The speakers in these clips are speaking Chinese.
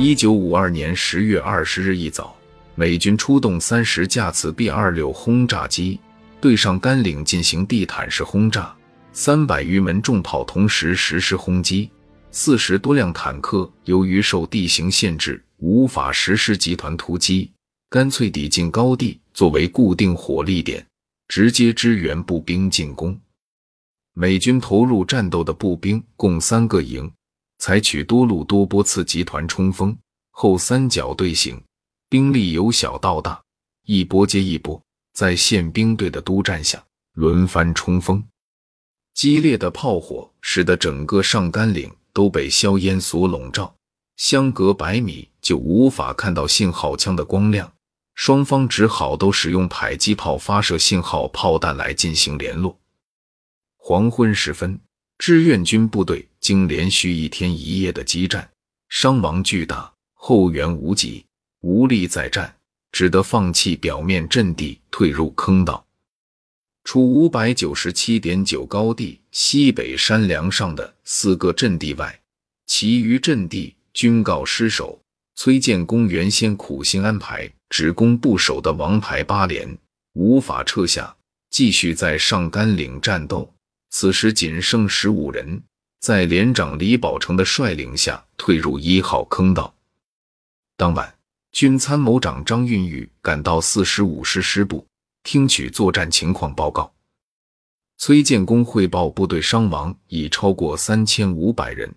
一九五二年十月二十日一早，美军出动三十架次 B 二六轰炸机对上甘岭进行地毯式轰炸，三百余门重炮同时实施轰击，四十多辆坦克由于受地形限制无法实施集团突击，干脆抵近高地作为固定火力点，直接支援步兵进攻。美军投入战斗的步兵共三个营。采取多路多波次集团冲锋后三角队形，兵力由小到大，一波接一波，在宪兵队的督战下轮番冲锋。激烈的炮火使得整个上甘岭都被硝烟所笼罩，相隔百米就无法看到信号枪的光亮，双方只好都使用迫击炮发射信号炮弹来进行联络。黄昏时分。志愿军部队经连续一天一夜的激战，伤亡巨大，后援无极，无力再战，只得放弃表面阵地，退入坑道。除五百九十七点九高地西北山梁上的四个阵地外，其余阵地均告失守。崔建功原先苦心安排只攻不守的王牌八连，无法撤下，继续在上甘岭战斗。此时仅剩十五人，在连长李宝成的率领下退入一号坑道。当晚，军参谋长张运玉赶到四十五师师部，听取作战情况报告。崔建功汇报，部队伤亡已超过三千五百人，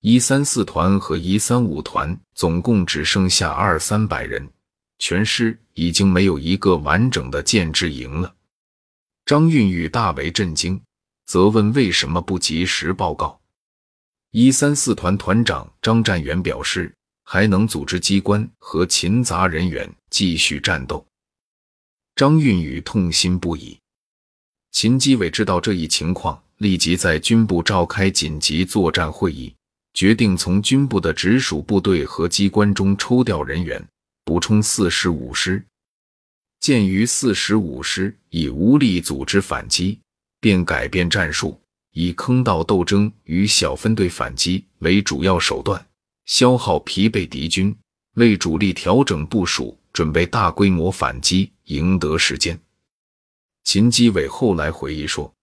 一三四团和一三五团总共只剩下二三百人，全师已经没有一个完整的建制营了。张运玉大为震惊。责问为什么不及时报告？一三四团团长张占元表示，还能组织机关和勤杂人员继续战斗。张运宇痛心不已。秦基伟知道这一情况，立即在军部召开紧急作战会议，决定从军部的直属部队和机关中抽调人员，补充四十五师。鉴于四十五师已无力组织反击。便改变战术，以坑道斗争与小分队反击为主要手段，消耗疲惫敌军，为主力调整部署，准备大规模反击，赢得时间。秦基伟后来回忆说，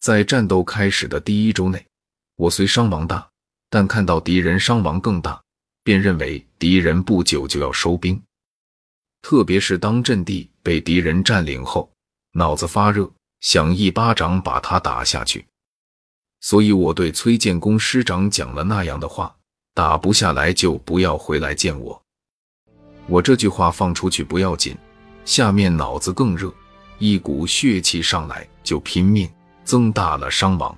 在战斗开始的第一周内，我虽伤亡大，但看到敌人伤亡更大，便认为敌人不久就要收兵。特别是当阵地被敌人占领后，脑子发热。想一巴掌把他打下去，所以我对崔建功师长讲了那样的话：打不下来就不要回来见我。我这句话放出去不要紧，下面脑子更热，一股血气上来就拼命，增大了伤亡。